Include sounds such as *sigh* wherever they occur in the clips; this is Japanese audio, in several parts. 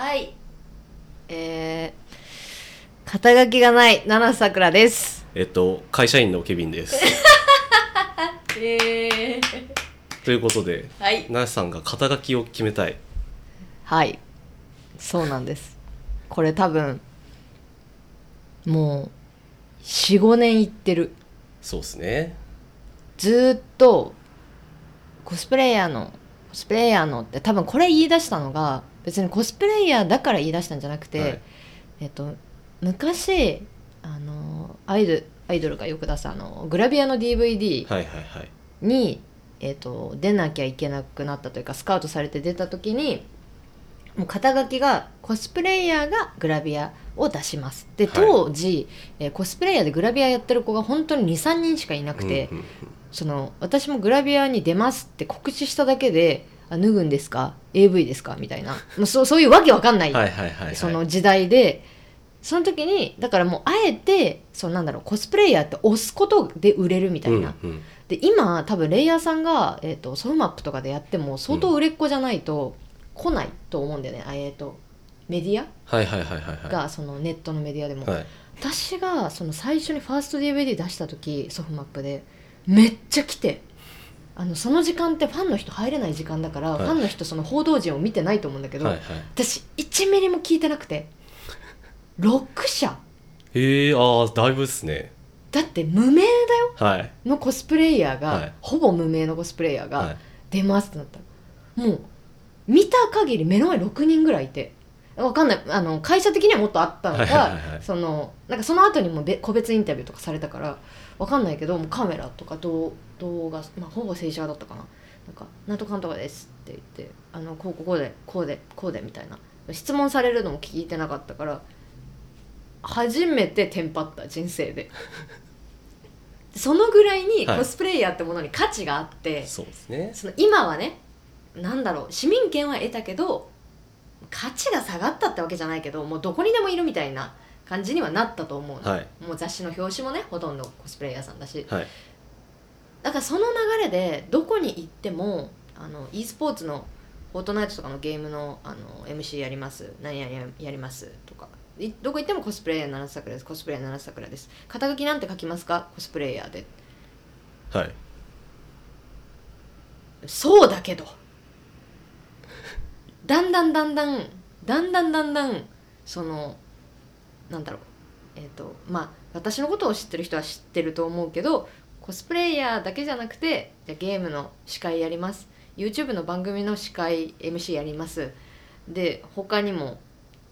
はい。えー、肩書きがない七さくらです。えっと会社員のケビンです *laughs* えー、ということではい。さんが肩書きを決めたいはい。そうなんです。これ多分、もう、4、5年いってる。そうですねずーっと、コスプレイヤーの、コスプレイヤーのって多分これ言い出したのが、別にコスプレイヤーだから言い出したんじゃなくて、はい。えっと、昔、あの、アイドル、アイドルがよく出すあの、グラビアの DVD はいはいはい。に、えー、と出なきゃいけなくなったというかスカウトされて出た時にもう肩書きがコスプレイヤーがグラビアを出します。ではい。当時、えーコスプレイヤーでグラビアやってる子が本当に23人しかいなくて、うんうんうん。その私もグラビアに出ますって告知しただけで「あ脱ぐんですか？AV ですか?」みたいな。もうそうそういうわけわかんない。はいはいはいはい。その時代で。その時にだからもうあえてそうなんだろうコスプレイヤーって押すことで売れるみたいな、うんうん。で今多分レイヤーさんが、えー、とソロマップとかでやっても相当売れっ子じゃないと来ないと思うんだよね、あえー、とメディア？はいはいはいはいはい。がそのネットのメディアでも、はい。私がその最初にファースト DVD 出した時ソフマップでめっちゃ来てあのその時間ってファンの人入れない時間だから、はい。ファンの人その報道陣を見てないと思うんだけど、はいはい私1ミリも聞いてなくて6社。へえああだいぶっすね。だって無名だよ。はい。のコスプレイヤーが、はい。ほぼ無名のコスプレイヤーがはい。出ますってなったら、もう見た限り目の前6人ぐらいいてわかんない。あの会社的にはもっとあったのか、はいはいはいはい。そのなんかその後にもべ個別インタビューとかされたからわかんないけどもうカメラとか動動画、まあ、ほぼ静止画だったかな。なんか「なんとかんとかです」って言ってあのこうこうでこうでこうでみたいな。質問されるのも聞いてなかったから初めてテンパった人生で。*laughs* そのぐらいにはい。コスプレイヤーってものに価値があって、そうですね。その今はねなんだろう市民権は得たけど価値が下がったってわけじゃないけどもうどこにでもいるみたいな感じにはなったと思うの、はい。もう雑誌の表紙もねほとんどコスプレイヤーさんだし。はい。だからその流れでどこに行ってもあの e スポーツのフォートナイトとかのゲームのあの MC やります。何々ややりますとか。いどこ行ってもコスプレイヤー七桜です。コスプレイヤー七桜です。肩書きなんて書きますか？コスプレイヤーで。はい。そうだけどだんだんだんだんだんだんだんだんそのなんだろう。えっ、とまあ私のことを知ってる人は知ってると思うけどコスプレイヤーだけじゃなくてじゃゲームの司会やります。YouTube の番組の司会 MC やります。で他にも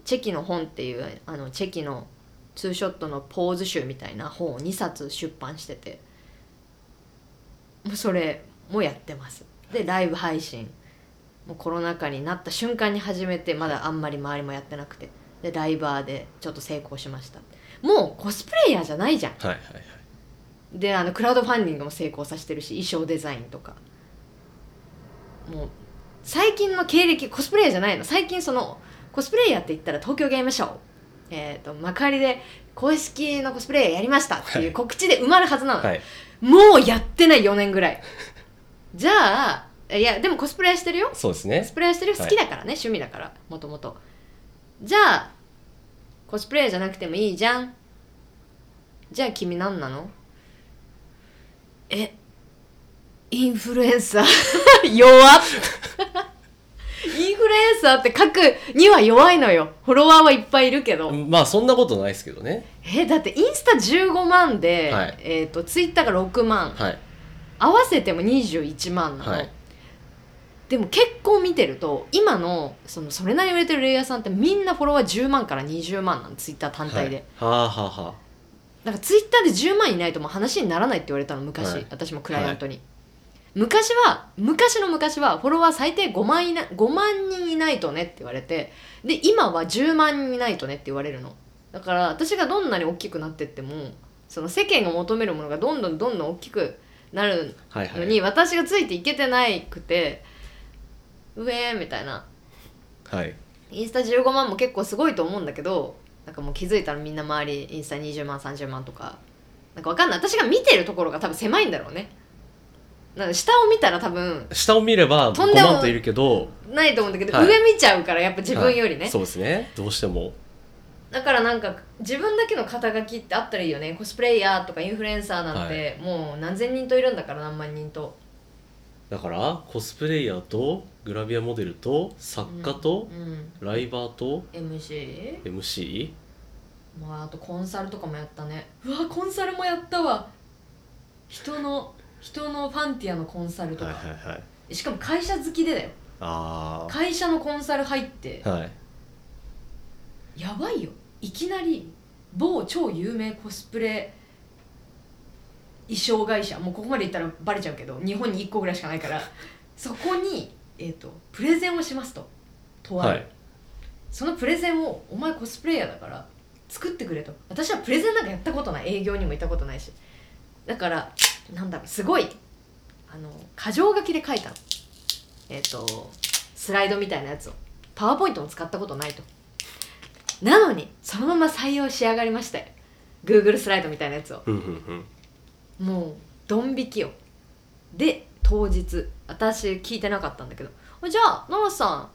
チェキの本っていうあのチェキのツーショットのポーズ集みたいな本を2冊出版しててもうそれもやってます。でライブ配信もうコロナ禍になった瞬間に始めてまだあんまり周りもやってなくて。でライバーでちょっと成功しました。もうコスプレイヤーじゃないじゃん。はいはいはい。であのクラウドファンディングも成功させてるし衣装デザインとか。もう最近の経歴コスプレイヤーじゃないの。最近そのコスプレイヤーって言ったら東京ゲームショウえー、と幕張で公式のコスプレイヤーやりましたっていう告知で埋まるはずなの、はい。もうやってない4年ぐらい。じゃあいやでもコスプレはしてるよ。そうですね。コスプレはしてるよ。好きだからね、趣味だから。もともとじゃあコスプレじゃなくてもいいじゃん。じゃあ君何なの？えインフルエンサー。*laughs* 弱っ。*laughs* インフルエンサーって書くには弱いのよ。フォロワーはいっぱいいるけど、まあそんなことないですけどね。えだってインスタ15万で、はい。えー、とツイッターが6万。はい。合わせても21万なの、はいでも結構見てると今のそのそれなりに売れてるレイヤーさんってみんなフォロワー10万から20万なのツイッター単体で、はい、はあはあはだからツイッターで10万いないともう話にならないって言われたの昔、はい。私もクライアントに、昔は昔の昔はフォロワー最低5万いな5万人いないとねって言われてで今は10万人いないとねって言われるの。だから私がどんなに大きくなってってもその世間が求めるものがどんどんどんどん大きくなるあはいはい。のに、私がついていけてないくて上みたいな。はい。インスタ15万も結構すごいと思うんだけどなんかもう気づいたらみんな周りインスタ20万30万とか。なんかわかんない。私が見てるところが多分狭いんだろうね。なんか下を見たら多分下を見れば5とんでも万といるけどないと思うんだけど、はい。上見ちゃうからやっぱ自分よりね、はい。そうですね。どうしても。だからなんか自分だけの肩書きってあったらいいよね。コスプレイヤーとかインフルエンサーなんて、もう何千人といるんだから何万人とだからコスプレイヤーとグラビアモデルと作家とう、んライバーと MC? MC まああとコンサルとかもやったね。うわコンサルもやったわ。人の人のファンティアのコンサルとか、はいはいはい。しかも会社好きでだよ。あ会社のコンサル入って。あはい。やばいよ。いきなり某超有名コスプレ衣装会社。もうここまで言ったらバレちゃうけど日本に1個ぐらいしかないから。*laughs* そこに、えー、とプレゼンをしますと。とある、はい。そのプレゼンをお前コスプレイヤーだから作ってくれと。私はプレゼンなんかやったことない。営業にも行ったことないし。だからなんだろうすごいあの箇条書きで書いた。のえっ、とスライドみたいなやつを。パワーポイントも使ったことないと。なのにそのまま採用し上がりましたよ。Google スライドみたいなやつを。うんうんうんもうドン引きよ。で当日私聞いてなかったんだけど「じゃあ奈良さん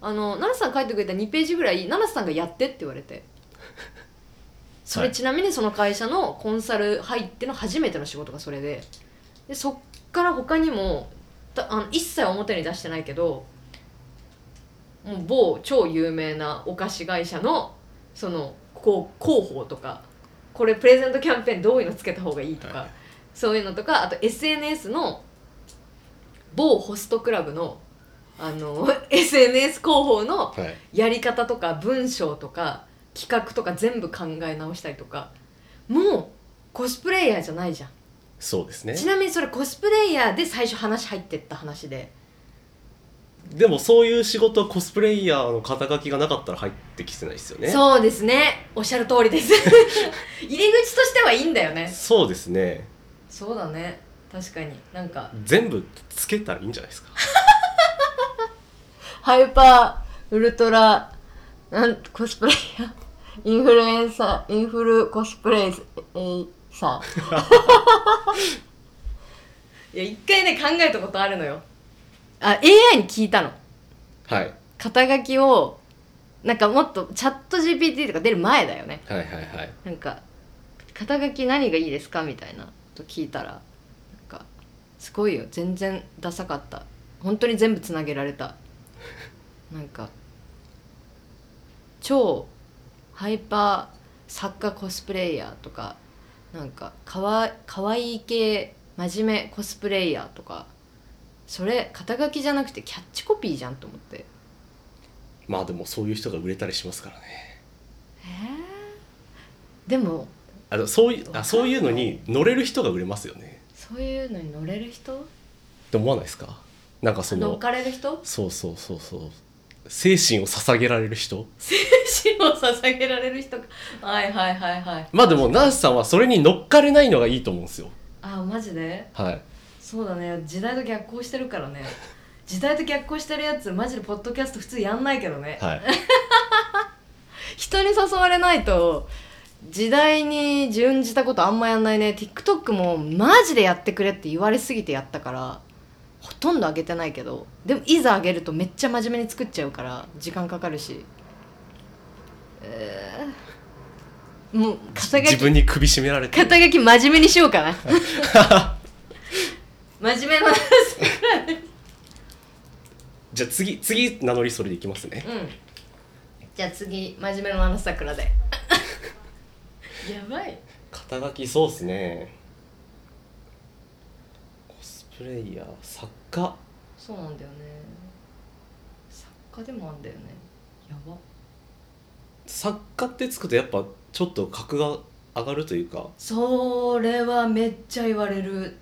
あの奈良さん書いてくれた2ページぐらい奈良さんがやって」って言われて。*laughs* それはい。ちなみにその会社のコンサル入っての初めての仕事がそれで。でそっから他にもたあの一切表に出してないけどもう某超有名なお菓子会社のそのこう広報とかこれプレゼントキャンペーンどういうのつけた方がいいとか、はいそういうのとかあと SNS の某ホストクラブのあの *laughs* SNS 広報のはい。やり方とか文章とか企画とか全部考え直したりとかもうコスプレイヤーじゃないじゃん。そうですね。ちなみにそれコスプレイヤーで最初話入ってった話で。でもそういう仕事はコスプレイヤーの肩書きがなかったら入ってきてないですよね。そうですね。おっしゃる通りです。*laughs* 入り口としてはいいんだよね。そうですねそうだね。確かに。なんか。全部つけたらいいんじゃないですか？*laughs* ハイパーウルトラなんコスプレイヤー。インフルエンサーインフルコスプレイサー。*laughs* いや一回ね考えたことあるのよ。あ AI に聞いたの。はい。肩書きをなんかもっとチャット GPT とか出る前だよね。はいはいはい。なんか肩書き何がいいですか？みたいなと聞いたらなんかすごいよ全然ダサかった。本当に全部つなげられた。なんか超ハイパー作家コスプレイヤーとかなんかかわかわいい系真面目コスプレイヤーとかそれ肩書きじゃなくてキャッチコピーじゃんと思って。まあでもそういう人が売れたりしますからね。でもあのそういうあそういうのに乗れる人が売れますよね。そういうのに乗れる人？って思わないですか？なんかそ乗っのかれる人？そうそうそうそう。精神を捧げられる人？死を捧げられる人か。はいはいはいはい。まあでもナースさんはそれに乗っかれないのがいいと思うんですよ。あマジで？はい。そうだね。時代と逆行してるからね。時代と逆行してるやつマジでポッドキャスト普通やんないけどね、はい。*laughs* 人に誘われないと時代に準じたことあんまやんないね。TikTok もマジでやってくれって言われすぎてやったからほとんど上げてないけどでもいざ上げるとめっちゃ真面目に作っちゃうから時間かかるし。えーもう肩書き自分に首絞められてる。肩書き真面目にしようかな。*laughs* 真面目な話じゃあ次次名乗りそれでいきますね。うん。じゃあ次真面目な話さくらでやばい。肩書きそうっすね。コスプレイヤー作家。そうなんだよね。作家でもあんだよね。やば。作家ってつくとやっぱちょっと格が上がるというか。それはめっちゃ言われる。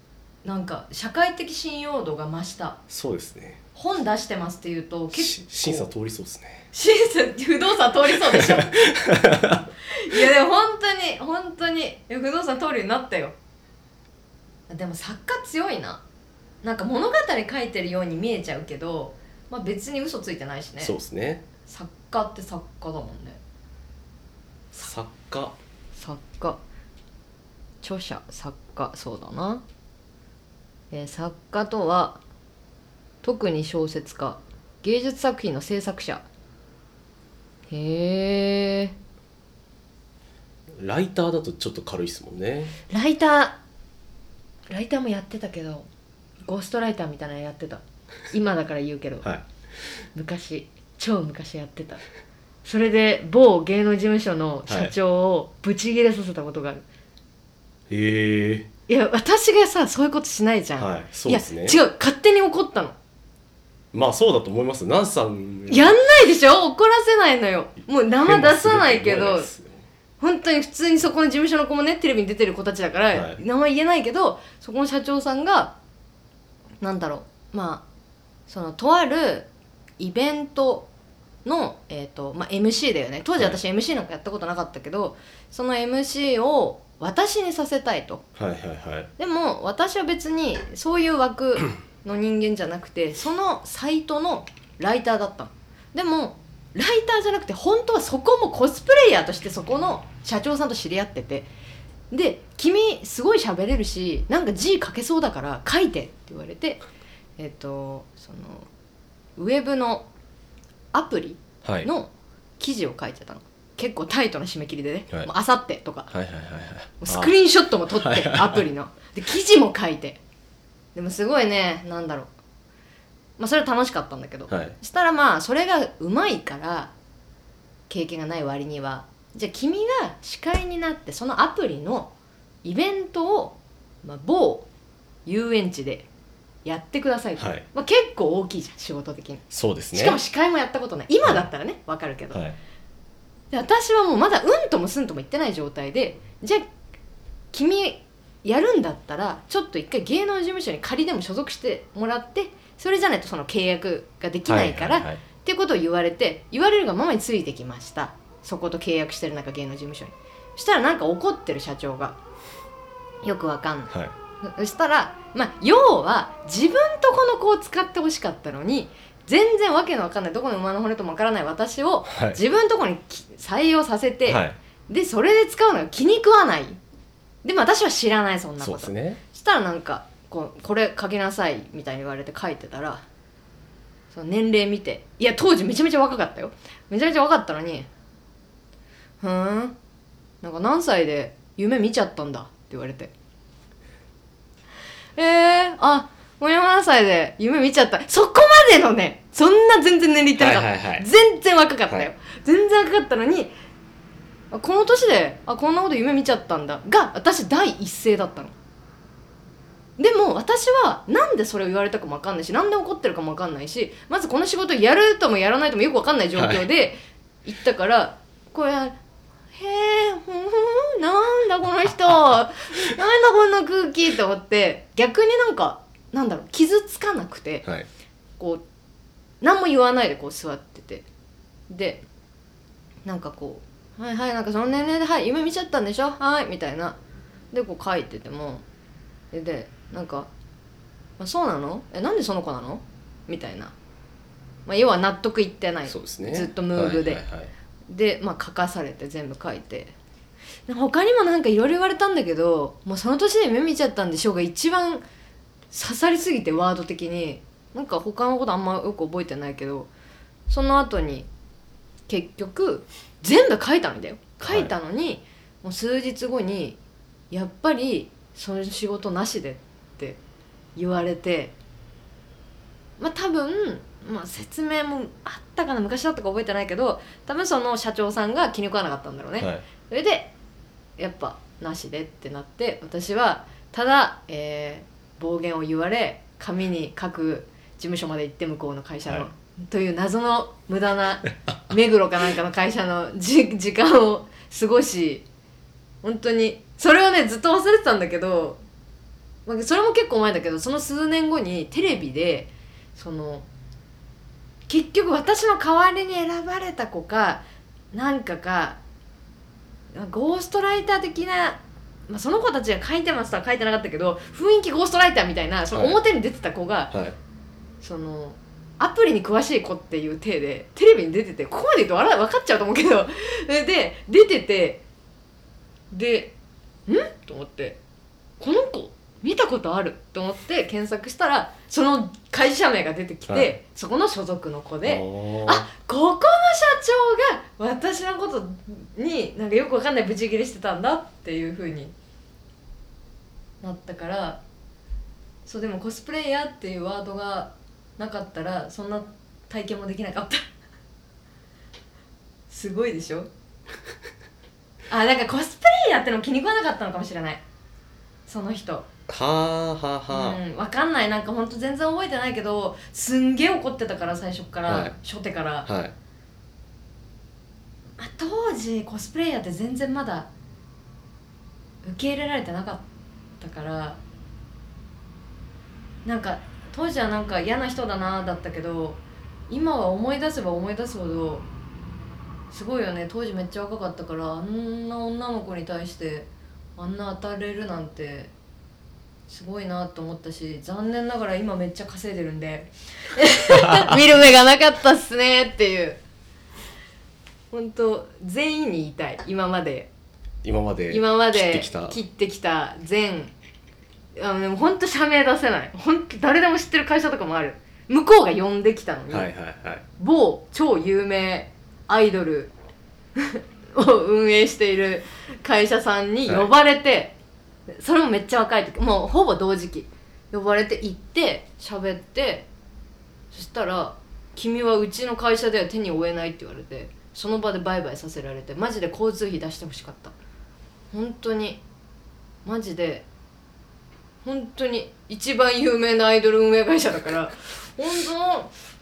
なんか社会的信用度が増した。そうですね。本出してますって言うと結し構審査通りそうですね。審査不動産通りそうでしょ *laughs* いやでも本当に本当に不動産通るようになったよ。でも作家強いな。なんか物語書いてるように見えちゃうけど、まあ、別に嘘ついてないしね。そうですね。作家って作家だもんね。作家。作家。著者作家そうだな。えー作家とは特に小説家。芸術作品の制作者。へえライターだとちょっと軽いですもんね。ライターライターもやってたけどゴーストライターみたいなのやってた。今だから言うけど。はい。昔超昔やってた。それで某芸能事務所の社長をブチギレさせたことがある、へえ。い、や私がさそういうことしないじゃん、はいそうですね。いや違う勝手に怒ったの。まあそうだと思います。ナンさん。やんないでしょ？怒らせないのよ。もう名前出さないけど本当に普通にそこの事務所の子もねテレビに出てる子たちだから、はい。名前言えないけどそこの社長さんがなんだろうまあそのとあるイベントの、えーとまあ、MC だよね。当時私 MC なんかやったことなかったけど、その MC を私にさせたいと。はいはいはい。でも私は別にそういう枠の人間じゃなくてそのサイトのライターだったの。でもライターじゃなくて本当はそこもコスプレイヤーとしてそこの社長さんと知り合ってて。で「君すごい喋れるしなんか字書けそうだから書いて」って言われてえっ、とそのウェブのアプリはい。の記事を書いてたの。結構タイトな締め切りでね。はい。あさってとか。はいはいはいはいもうスクリーンショットも撮ってアプリの。で記事も書いて。でもすごいねなんだろうまあそれは楽しかったんだけど、あはい。そしたらまあそれがうまいから経験がない割にはじゃあ君が司会になってそのアプリのイベントを、まあ、某遊園地でやってくださいと、はい。まあ、結構大きいじゃん仕事的に。そうですね。しかも司会もやったことない。今だったらねわかるけど、はい。で私はもうまだうんともすんとも言ってない状態でじゃあ君やるんだったらちょっと一回芸能事務所に仮でも所属してもらってそれじゃないとその契約ができないから、っていうことを言われて言われるがままについてきました。そこと契約してる中芸能事務所に。そしたらなんか怒ってる社長がよくわかんない。はい。そしたらまあ要は自分とこの子を使ってほしかったのに全然わけのわかんないどこの馬の骨ともわからない私をはい。自分とこにき採用させて、はい。でそれで使うのが気に食わない。でも私は知らないそんなこと。そうですね。そしたらなんかこうこれ書きなさいみたいに言われて書いてたらその年齢見ていや当時めちゃめちゃ若かったよ。めちゃめちゃ若かったのにふーんなんか何歳で夢見ちゃったんだって言われて。えー、あ57歳で夢見ちゃった。そこまでのねそんな全然年齢いってなかった、はいはいはい。全然若かったよ、はい。全然若かったのにあこの年であこんなこと夢見ちゃったんだ。が私第一声だったのでも私はなんでそれを言われたかも分かんないしなんで怒ってるかも分かんないしまずこの仕事やるともやらないともよく分かんない状況で行ったから、これ「へえふんなんだこの人 *laughs* なんだこんな空気」って思って逆になんかなんだろう傷つかなくてはい。こう何も言わないでこう座ってて。でなんかこう「はいはいなんかその年齢ではい夢見ちゃったんでしょ？はい」みたいな。でこう書いててもででなんか「あそうなの？えなんでその子なの?」みたいな、まあ、要は納得いってない。そうですね。ずっとムーブで。はいはいはいで、まあ、書かされて全部書いて。で他にもなんかいろいろ言われたんだけどもうその年で夢見ちゃったんでしょうが一番刺さりすぎてワード的に。なんか他のことあんまよく覚えてないけどその後に結局全部書いたんだよ。書いたのに、もう数日後にやっぱりその仕事なしでって言われてまあ多分、まあ、説明もあったかな昔だったか覚えてないけど多分その社長さんが気に食わなかったんだろうね、はい。それでやっぱなしでってなって私はただ、えー暴言を言われ紙に書く事務所まで行って向こうの会社の、はい。という謎の無駄な目黒かなんかの会社のじ時間を過ごし本当にそれをねずっと忘れてたんだけど、まあ、それも結構前だけどその数年後にテレビでその結局私の代わりに選ばれた子かなんかかゴーストライター的な、まあ、その子たちが書いてますとは書いてなかったけど雰囲気ゴーストライターみたいなそのはい。表に出てた子が、はい。そのアプリに詳しい子っていう体でテレビに出ててここまで言うと笑い分かっちゃうと思うけど *laughs* でで出ててでん？と思ってこの子見たことあると思って検索したらその会社名が出てきて、はい。そこの所属の子であここの社長が私のことになんかよくわかんないブチギレしてたんだっていうふうになったからそうでもコスプレイヤーっていうワードがなかったらそんな体験もできなかった。*laughs* すごいでしょ？*laughs* あなんかコスプレイヤーってのも気に食わなかったのかもしれない。その人はあはあはあ、うん、わかんない。なんかほんと全然覚えてないけどすんげえ怒ってたから最初から、はい。初手から、はい。まあ、当時コスプレイヤーって全然まだ受け入れられてなかったからなんか当時はなんか嫌な人だなだったけど今は思い出せば思い出すほどすごいよね。当時めっちゃ若かったからあんな女の子に対してあんな当たれるなんてすごいなと思ったし残念ながら今めっちゃ稼いでるんで *laughs* 見る目がなかったっすねっていう。本当全員に言いたい。今まで。今まで今まで切ってきた。切ってきた全。あのでも本当社名出せない。本当誰でも知ってる会社とかもある。向こうが呼んできたのに、はいはいはい。某超有名アイドルを運営している会社さんに呼ばれて、それもめっちゃ若い時もうほぼ同時期。呼ばれて行って喋ってそしたら「君はうちの会社では手に負えない」って言われてその場でバイバイさせられてマジで交通費出してほしかった。本当にマジで本当に一番有名なアイドル運営会社だから本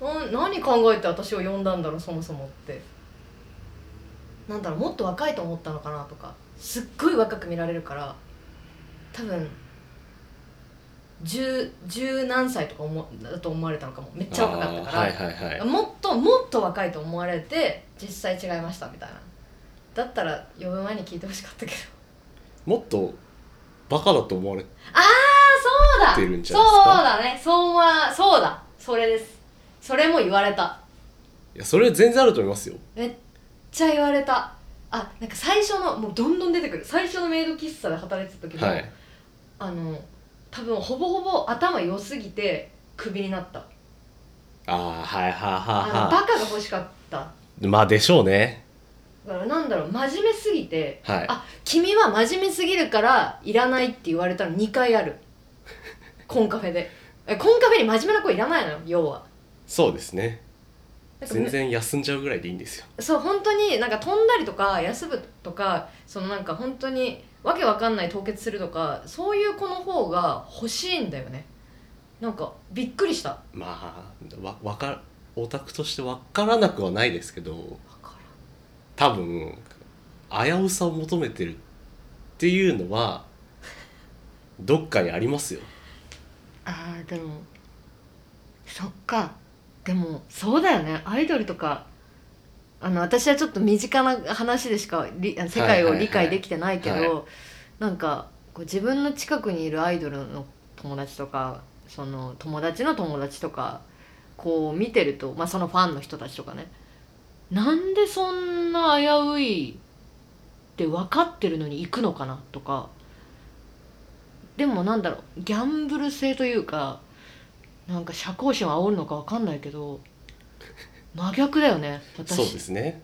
当なな何考えて私を呼んだんだろうそもそもって。なんだろうもっと若いと思ったのかなとかすっごい若く見られるから多分十十何歳とか思うだと思われたのかも。めっちゃ若かったから、はいはいはい。もっともっと若いと思われて実際違いましたみたいな。だったら呼ぶ前に聞いてほしかったけど。もっとバカだと思われああそうだてるんじゃそうだ！ね。そうはそうだ。それです。それも言われた。いやそれ全然あると思いますよ。めっちゃ言われた。あなんか最初のもうどんどん出てくる。最初のメイド喫茶で働いてた時も、はいあの多分ほぼほぼ頭良すぎてクビになった。ああはいはいあのはバカが欲しかった。いまあでしょうね。だからなんだろう真面目すぎてはい。あ君は真面目すぎるからいらないって言われたの2回ある。コンカフェで。えコンカフェに真面目な子いらないのよ要は。そうですね。なんか全然休んじゃうぐらいでいいんですよ。そう本当になんか飛んだりとか休むとかそのなんか本当にわけわかんない凍結するとかそういう子の方が欲しいんだよね。なんかびっくりした。わまあわわかオタクとして分からなくはないですけどか多分危うさを求めてるっていうのは *laughs* どっかにありますよ。あーでもそっか。でもそうだよね。アイドルとかあの私はちょっと身近な話でしかり世界を理解できてないけど、はいはいはなんかこう自分の近くにいるアイドルの友達とかその友達の友達とかこう見てると、まあ、そのファンの人たちとかね。なんでそんな危ういって分かってるのに行くのかなとか。でもなんだろうギャンブル性というかなんか社交心を煽るのか分かんないけど真逆だよね私。そうですね。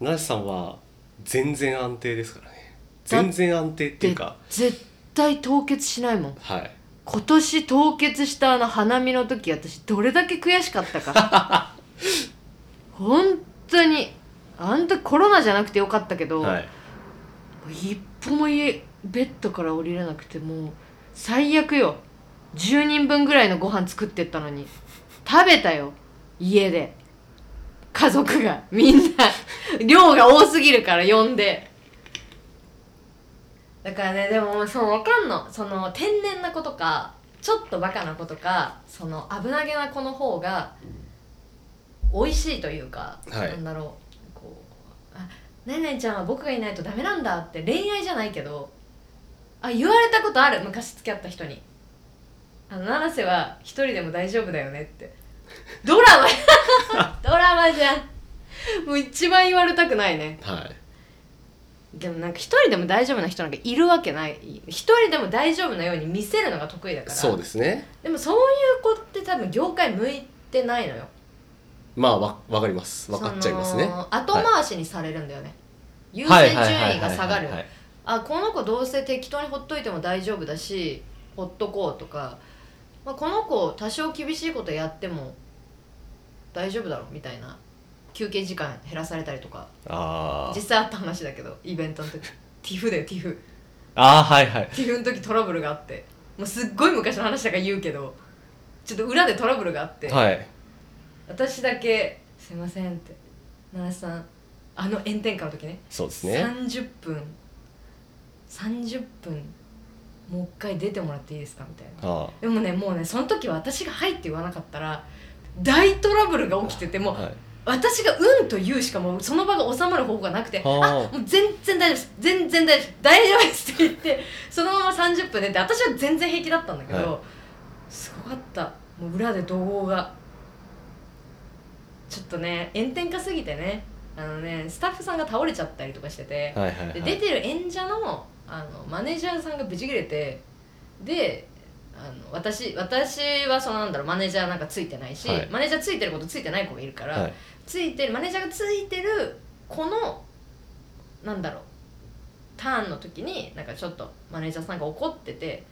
ナシさんは全然安定ですからね。だ全然安定っていうか。絶対凍結しないもん。はい。今年凍結したあの花見の時私どれだけ悔しかったか。*laughs* 本当にあん時コロナじゃなくてよかったけど、はい。一歩も家ベッドから降りれなくてもう最悪よ。10人分ぐらいのご飯作ってったのに。食べたよ家で家族がみんな量が多すぎるから呼んで。だからねでもそうわかんの。その天然な子とかちょっとバカな子とかその危なげな子の方が美味しいというか、はい。なんだろう。こうあねんねんちゃんは僕がいないとダメなんだって恋愛じゃないけどあ言われたことある。昔付き合った人に。あの七瀬は一人でも大丈夫だよねって *laughs* ドラマ。*laughs* ドラマじゃん。もう一番言われたくないね。はい。でもなんか一人でも大丈夫な人なんかいるわけない。一人でも大丈夫なように見せるのが得意だから。そうですね。でもそういう子って多分業界向いてないのよ。まあわ分かります。分かっちゃいますね。後回しにされるんだよね、優はい。先順位が下がる。あこの子どうせ適当にほっといても大丈夫だしほっとこうとか、まあ、この子多少厳しいことやっても大丈夫だろみたいな休憩時間減らされたりとかあ実際あった話だけどイベントの時。*laughs* ティフだよティフ。ああーはいはい。ティフの時トラブルがあって。もうすっごい昔の話だから言うけどちょっと裏でトラブルがあって、はい。私だけ「すいません」って「奈良さんあの炎天下の時ね。そうですね。30分。30分もう一回出てもらっていいですかみたいな。あでもねもうねその時は私が「はい」って言わなかったら大トラブルが起きててもうあはい。私が「うん」と言うしかもうその場が収まる方法がなくて「あはあもう全然大丈夫です。全然大丈夫です。大丈夫です」って言って *laughs* そのまま30分出て私は全然平気だったんだけど、はすごかった。もう裏で怒号が。ちょっとね炎天下すぎてねあのねスタッフさんが倒れちゃったりとかしてて、はいはいはい。で出てる演者のあのマネージャーさんがブチ切れてであの私私はそのなんだろうマネージャーなんかついてないし、はい。マネージャーついてることついてない子がいるから、はい。ついてるマネージャーがついてる子のなんだろうターンの時になんかちょっとマネージャーさんが怒ってて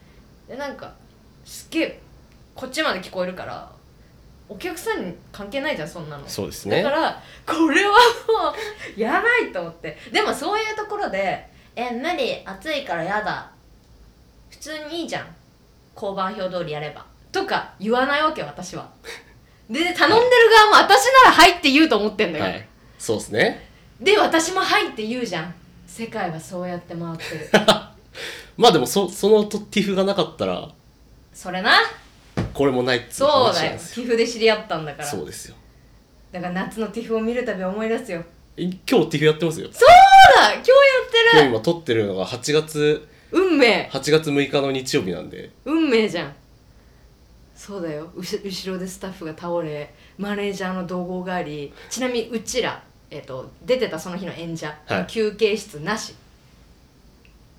でなんかすっげえこっちまで聞こえるからお客さんに関係ないじゃんそんなの。そうですね。だからこれはもうやばいと思って。でもそういうところで「え無理暑いからやだ。普通にいいじゃん。交番表通りやれば」とか言わないわけ私は。で頼んでる側も私なら「はい」って言うと思ってんだよ、はい。そうですね。で私も「はい」って言うじゃん。世界はそうやって回ってる。*laughs* まあでもそそのとティフがなかったら。それなこれもないっつうそうだよ。んで知り合ったんだから。そうですよ。だから夏のティフを見るたび思い出すよ。い今日ティフやってますよ。そうだ！今日やってる！今日今撮ってるのが8月運命。8月6日の日曜日なんで。運命じゃん。そうだよ。うし後ろでスタッフが倒れマネージャーの怒号がありちなみにうちら、えっと出てたその日の演者、はい。休憩室なし。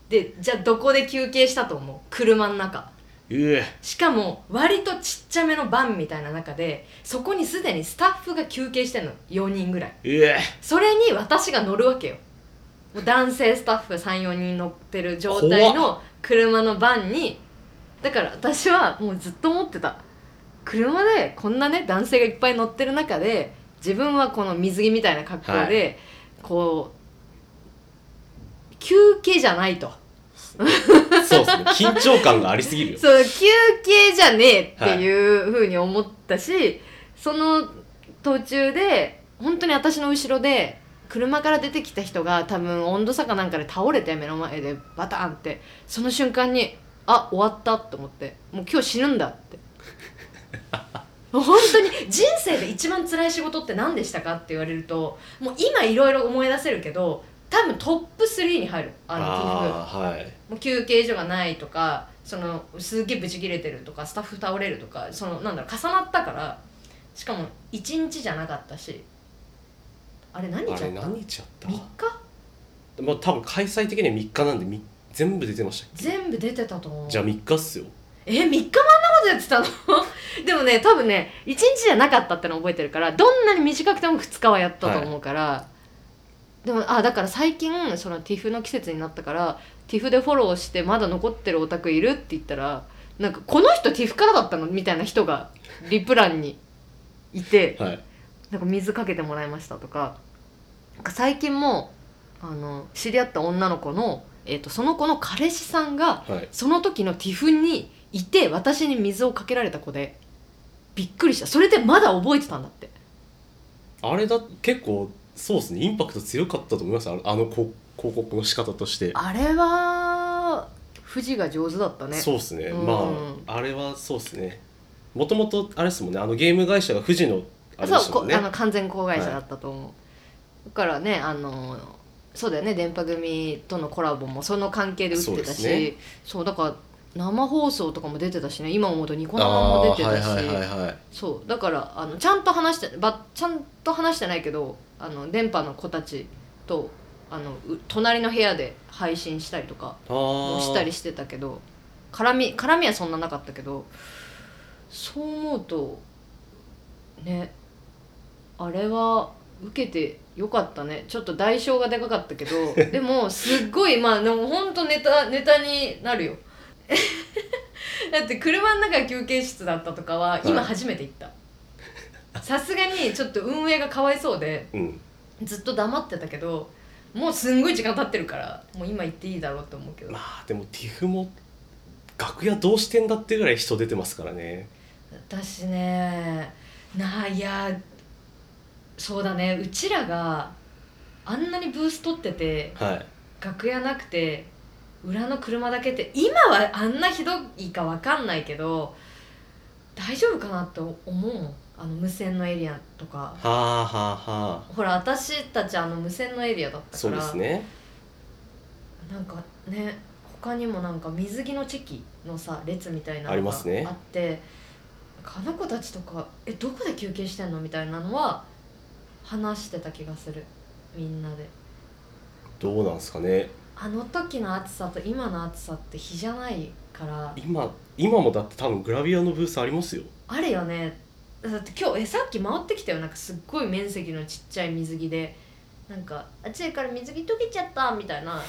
でじゃあどこで休憩したと思う？車の中しかも割とちっちゃめのバンみたいな中でそこにすでにスタッフが休憩してんの。4人ぐらい。それに私が乗るわけよ。もう男性スタッフ34人乗ってる状態の車のバンにだから私はもうずっと思ってた。車でこんなね男性がいっぱい乗ってる中で自分はこの水着みたいな格好で、こう休憩じゃないと *laughs* そうですね。緊張感がありすぎるよ。そう休憩じゃねえっていうふうに思ったし、その途中で本当に私の後ろで車から出てきた人が多分温度差かなんかで倒れて目の前でバタンってその瞬間にあ終わったと思ってもう今日死ぬんだって。*laughs* 本当に人生で一番辛い仕事って何でしたかって言われるともう今いろいろ思い出せるけど多分トップ3に入る。あのはい。もう休憩所がないとかそのすっげえブチ切れてるとかスタッフ倒れるとかそのなんだろう重なったからしかも1日じゃなかったしあれ何日あった？何日やった？3日？まあ多分開催的には3日なんでみ全部出てましたっ全部出てたと思う。けじゃあ3日っすよ。え3日もあんなことやってたの？*laughs* でもね多分ね1日じゃなかったっての覚えてるからどんなに短くても2日はやったと思うから、でもあだから最近その TIFF の季節になったから TIFF でフォローしてまだ残ってるオタクいるって言ったらなんかこの人 TIFF からだったのみたいな人がリプランにいてはい。なんか水かけてもらいましたとかなんか最近もあの知り合った女の子の、えー、とその子の彼氏さんがはい。その時の TIFF にいて私に水をかけられた子でびっくりした。それでまだ覚えてたんだって。あれだ結構そうですね。インパクト強かったと思います。あのあのこ広告の仕方として。あれは富士が上手だったね。そうですね、うん。まああれはそうですね。もともとあれですもんね。あのゲーム会社が富士のあれでしたもんね。あの完全子会社だったと思う、だからねあのそうだよね。電波組とのコラボもその関係で打ってたそうね。そうだから生放送とかも出てたしね。今思うとニコ生も出てたし、そうだからあのちゃんと話してばちゃんと話してないけどあの電波の子たちとあのう隣の部屋で配信したりとかしたりしてたけど絡み絡みはそんななかったけどそう思うとねあれは受けてよかったね。ちょっと代償がでかかったけど *laughs* でもすっごいまあでもほんとネタネタになるよ。*laughs* だって車の中が休憩室だったとかは今初めて行った *laughs* さすがにちょっと運営がかわいそうでうん。ずっと黙ってたけどもうすんごい時間経ってるからもう今行っていいだろうと思うけど。まあでも TIFF も楽屋どうしてんだってぐらい人出てますからね。私ねなあいやそうだね。うちらがあんなにブース取っててはい。楽屋なくて裏の車だけって今はあんなひどいかわかんないけど大丈夫かなって思うもんあの無線のエリアとか。はあはあはあ。ほら私たちあの無線のエリアだったそうからですね。なんかね他にもなんか水着のチェキのさ列みたいなありのがますね。あってあの子たちとか「えどこで休憩してんの?」みたいなのは話してた気がする。みんなで。どうなんですかね。あの時の暑さと今の暑さって比じゃないから。今今もだって多分グラビアのブースありますよ。あるよねだって今日えさっき回ってきたよ。なんかすっごい面積のちっちゃい水着で。なんか「暑いから水着溶けちゃった」みたいな。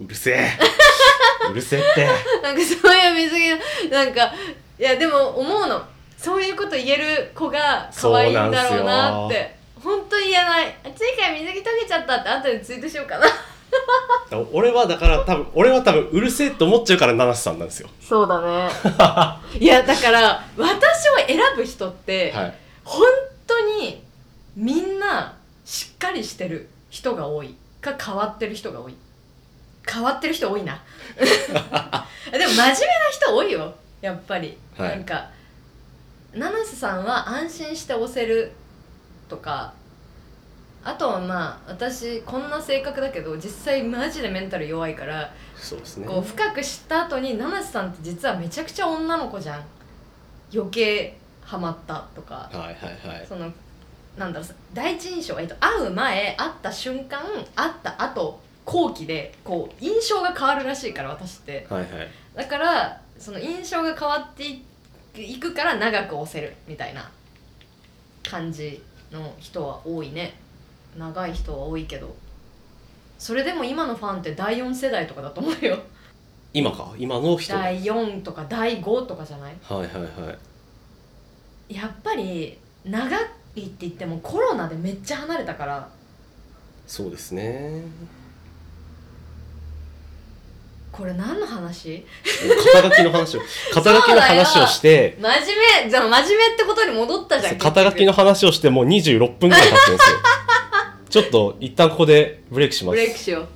うるせえ。*laughs* うるせえって。なんかそういう水着のなんかいやでも思うの。そういうこと言える子が可愛いんだろうなって。本当に言えない。暑いから水着溶けちゃったって後でツイートしようかな *laughs* 俺はだから多分俺は多分うるせえって思っちゃうから七瀬さんなんですよ。そうだね。*laughs* いやだから私を選ぶ人って、はい。本当にみんなしっかりしてる人が多い。か変わってる人が多い。変わってる人多いな。*laughs* でも真面目な人多いよ。やっぱり、はい。なんか七瀬さんは安心して押せるとかあとはまあ私こんな性格だけど実際マジでメンタル弱いからそうですね。こう深く知った後に七瀬さんって実はめちゃくちゃ女の子じゃん。余計ハマったとか。はいはいはい。そのなんだろう第一印象、えっと、会う前会った瞬間会った後後期でこう印象が変わるらしいから私って。はいはい。だからその印象が変わっていいくから長く押せるみたいな感じの人は多いね長い人は多いけどそれでも今のファンって第4世代とかだと思うよ。今か？今の人？はい第4とか第5とかじゃない？はいはいやっぱり長いって言ってもコロナでめっちゃ離れたから。そうですね。これ何の話？肩書きの話を *laughs* 肩書きの話をして。真面目。じゃあ真面目ってことに戻ったじゃん。肩書きの話をしてもう26分ぐらい経ってるんですよちょっと一旦ここでブレイクします。ブレイクしよう。